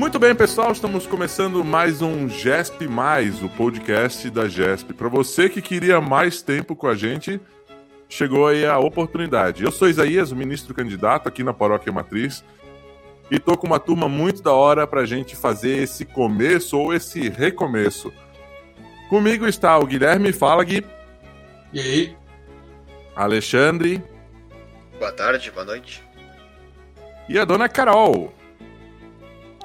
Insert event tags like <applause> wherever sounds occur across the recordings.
Muito bem, pessoal, estamos começando mais um GESP Mais, o podcast da GESP. Para você que queria mais tempo com a gente, chegou aí a oportunidade. Eu sou Isaías, o ministro candidato aqui na Paróquia Matriz, e tô com uma turma muito da hora pra gente fazer esse começo ou esse recomeço. Comigo está o Guilherme Fala, Gui. E aí? Alexandre. Boa tarde, boa noite. E a dona Carol.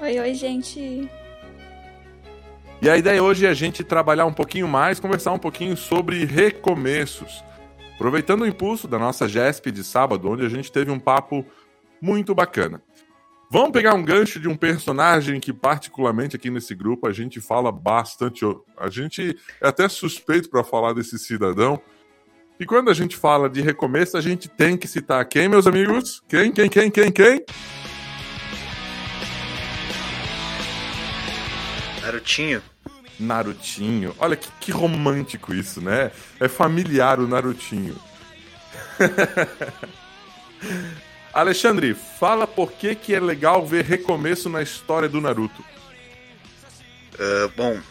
Oi, oi, gente. E a ideia hoje é a gente trabalhar um pouquinho mais, conversar um pouquinho sobre recomeços. Aproveitando o impulso da nossa GESP de sábado, onde a gente teve um papo muito bacana. Vamos pegar um gancho de um personagem que, particularmente aqui nesse grupo, a gente fala bastante. A gente é até suspeito para falar desse cidadão. E quando a gente fala de recomeço, a gente tem que citar quem, meus amigos? Quem, quem, quem, quem, quem? Narutinho. Narutinho. Olha que, que romântico isso, né? É familiar o Narutinho. <laughs> Alexandre, fala por que, que é legal ver recomeço na história do Naruto. Uh, bom,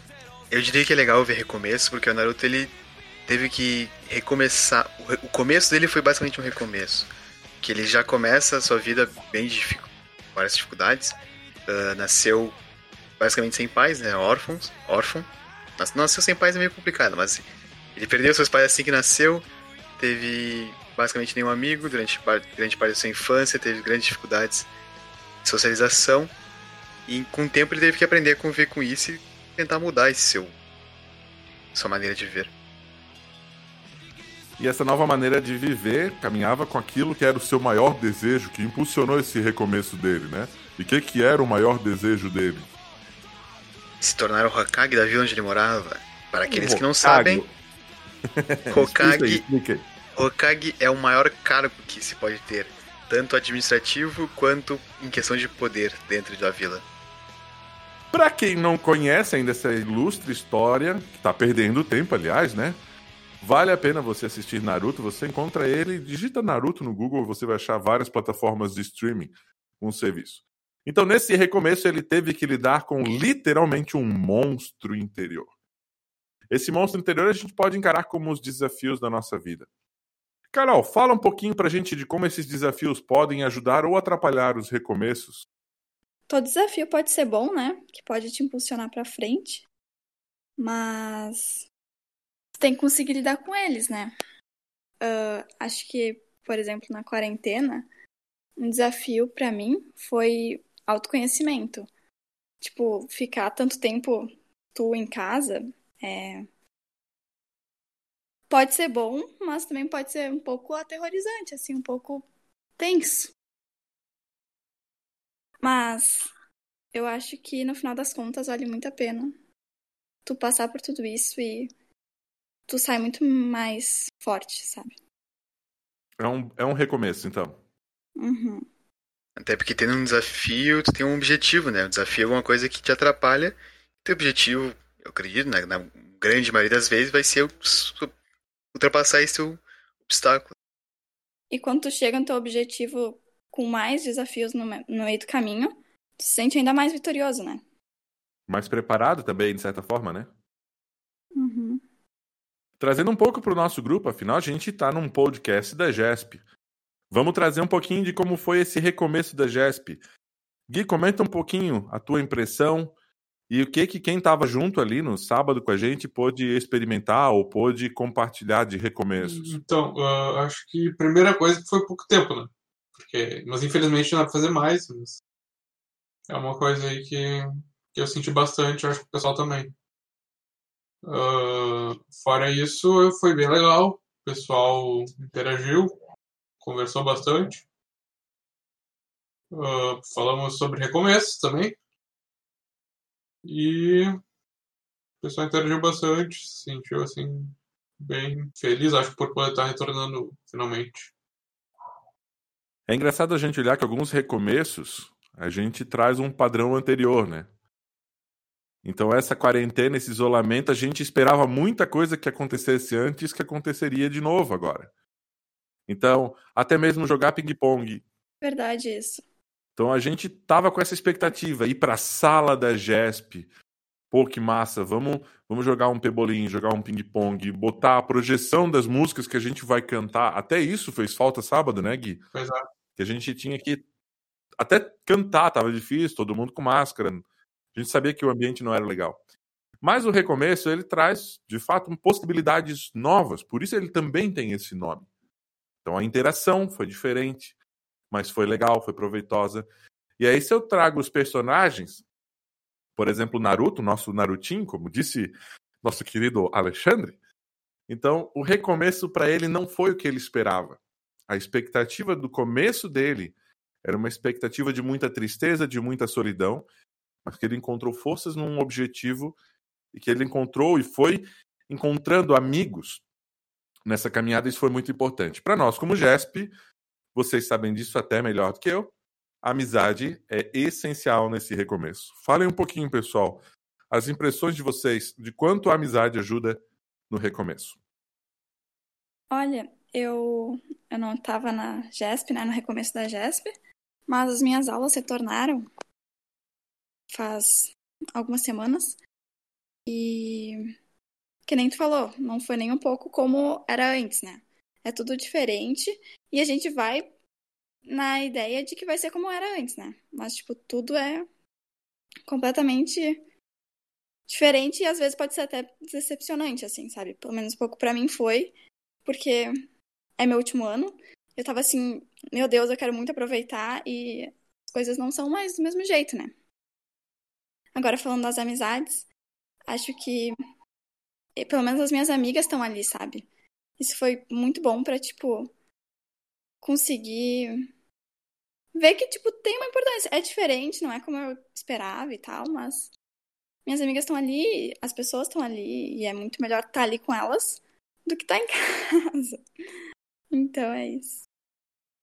eu diria que é legal ver recomeço, porque o Naruto ele teve que recomeçar. O começo dele foi basicamente um recomeço. Que ele já começa a sua vida bem com várias dificuldades. Uh, nasceu basicamente sem pais, né? Órfãos, órfão. Nasceu sem pais é meio complicado, mas ele perdeu seus pais assim que nasceu. Teve basicamente nenhum amigo durante grande parte da sua infância, teve grandes dificuldades de socialização. E com o tempo ele teve que aprender a conviver com isso e tentar mudar esse seu sua maneira de viver. E essa nova maneira de viver caminhava com aquilo que era o seu maior desejo, que impulsionou esse recomeço dele, né? E o que, que era o maior desejo dele? Se tornar o Hokage da vila onde ele morava. Para aqueles que não sabem, <laughs> Hokage, Hokage é o maior cargo que se pode ter, tanto administrativo quanto em questão de poder dentro da vila. Para quem não conhece ainda essa ilustre história, que tá perdendo tempo, aliás, né? Vale a pena você assistir Naruto, você encontra ele, digita Naruto no Google, você vai achar várias plataformas de streaming com o serviço. Então, nesse recomeço, ele teve que lidar com literalmente um monstro interior. Esse monstro interior a gente pode encarar como os desafios da nossa vida. Carol, fala um pouquinho pra gente de como esses desafios podem ajudar ou atrapalhar os recomeços. Todo desafio pode ser bom, né? Que pode te impulsionar para frente. Mas tem que conseguir lidar com eles, né? Uh, acho que, por exemplo, na quarentena, um desafio para mim foi autoconhecimento. Tipo, ficar tanto tempo tu em casa é... pode ser bom, mas também pode ser um pouco aterrorizante, assim, um pouco tenso. Mas eu acho que no final das contas vale muito a pena tu passar por tudo isso e tu sai muito mais forte, sabe? É um, é um recomeço, então. Uhum. Até porque tendo um desafio, tu tem um objetivo, né? O desafio é alguma coisa que te atrapalha. Teu objetivo, eu acredito, né? na grande maioria das vezes, vai ser ultrapassar esse obstáculo. E quando tu chega no teu objetivo com mais desafios no, no meio do caminho, tu se sente ainda mais vitorioso, né? Mais preparado também, de certa forma, né? Uhum. Trazendo um pouco para o nosso grupo, afinal, a gente está num podcast da GESP. Vamos trazer um pouquinho de como foi esse recomeço da GESP. Gui, comenta um pouquinho a tua impressão e o que que quem estava junto ali no sábado com a gente pôde experimentar ou pôde compartilhar de recomeços. Então, uh, acho que a primeira coisa foi pouco tempo, né? Porque, mas infelizmente não dá para fazer mais. Mas é uma coisa aí que, que eu senti bastante, acho que o pessoal também. Uh, fora isso, foi bem legal. O pessoal interagiu, conversou bastante. Uh, falamos sobre recomeços também. E o pessoal interagiu bastante, se sentiu assim bem feliz, acho, por poder estar retornando finalmente. É engraçado a gente olhar que alguns recomeços a gente traz um padrão anterior, né? Então, essa quarentena, esse isolamento, a gente esperava muita coisa que acontecesse antes que aconteceria de novo agora. Então, até mesmo jogar ping-pong. Verdade isso. Então a gente tava com essa expectativa, ir para a sala da GESP. Pô, que massa, vamos, vamos jogar um pebolim, jogar um ping-pong, botar a projeção das músicas que a gente vai cantar. Até isso fez falta sábado, né, Gui? Pois é. Que a gente tinha que até cantar, tava difícil, todo mundo com máscara. A gente sabia que o ambiente não era legal. Mas o recomeço, ele traz, de fato, possibilidades novas. Por isso ele também tem esse nome. Então a interação foi diferente mas foi legal, foi proveitosa. E aí, se eu trago os personagens, por exemplo, Naruto, nosso Narutinho, como disse nosso querido Alexandre, então o recomeço para ele não foi o que ele esperava. A expectativa do começo dele era uma expectativa de muita tristeza, de muita solidão, mas que ele encontrou forças num objetivo e que ele encontrou e foi encontrando amigos nessa caminhada. Isso foi muito importante. Para nós, como GESP, vocês sabem disso até melhor do que eu. A amizade é essencial nesse recomeço. Falem um pouquinho, pessoal, as impressões de vocês de quanto a amizade ajuda no recomeço. Olha, eu, eu não estava na GESP, né, no recomeço da GESP, mas as minhas aulas retornaram faz algumas semanas e que nem tu falou, não foi nem um pouco como era antes, né? É tudo diferente e a gente vai na ideia de que vai ser como era antes, né? Mas, tipo, tudo é completamente diferente e às vezes pode ser até decepcionante, assim, sabe? Pelo menos um pouco para mim foi, porque é meu último ano. Eu tava assim, meu Deus, eu quero muito aproveitar e as coisas não são mais do mesmo jeito, né? Agora, falando das amizades, acho que pelo menos as minhas amigas estão ali, sabe? Isso foi muito bom para tipo conseguir ver que tipo tem uma importância. É diferente, não é como eu esperava e tal, mas minhas amigas estão ali, as pessoas estão ali e é muito melhor estar tá ali com elas do que estar tá em <laughs> casa. Então é isso.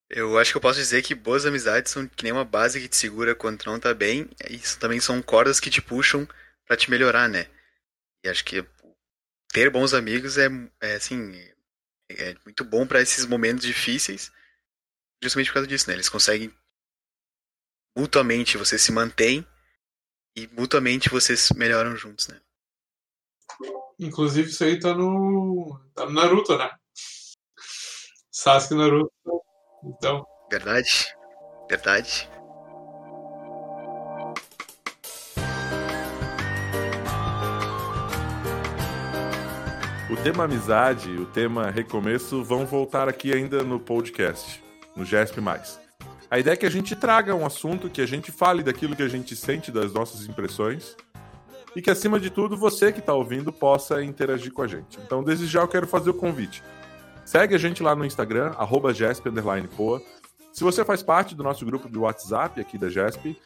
Eu acho que eu posso dizer que boas amizades são que nem uma base que te segura quando não tá bem, e também são cordas que te puxam para te melhorar, né? E acho que ter bons amigos é, é assim, é muito bom para esses momentos difíceis, justamente por causa disso, né? Eles conseguem mutuamente você se mantém e mutuamente vocês melhoram juntos, né? Inclusive isso aí tá no, tá no Naruto, né? Sasuke Naruto. Então. Verdade. Verdade. O tema amizade o tema recomeço vão voltar aqui ainda no podcast, no GESP. A ideia é que a gente traga um assunto, que a gente fale daquilo que a gente sente, das nossas impressões, e que, acima de tudo, você que está ouvindo possa interagir com a gente. Então, desde já, eu quero fazer o convite. Segue a gente lá no Instagram, GESP_POA. Se você faz parte do nosso grupo de WhatsApp aqui da GESP,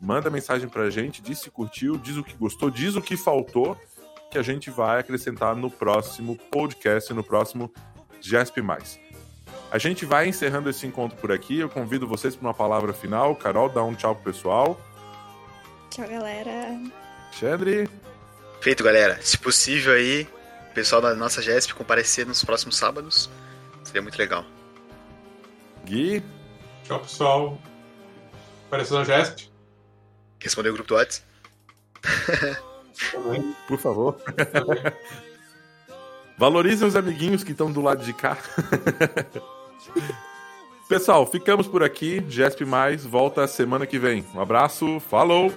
manda mensagem para a gente, diz se curtiu, diz o que gostou, diz o que faltou que a gente vai acrescentar no próximo podcast, no próximo GESP. A gente vai encerrando esse encontro por aqui. Eu convido vocês para uma palavra final. Carol, dá um tchau pro pessoal. Tchau, galera. Alexandre. Feito, galera. Se possível aí, o pessoal da nossa GESP comparecer nos próximos sábados. Seria muito legal. Gui. Tchau, pessoal. Apareceu na GESP. Respondeu o grupo do WhatsApp. <laughs> Por favor. <laughs> Valorizem os amiguinhos que estão do lado de cá. <laughs> Pessoal, ficamos por aqui. GESP Mais volta semana que vem. Um abraço, falou!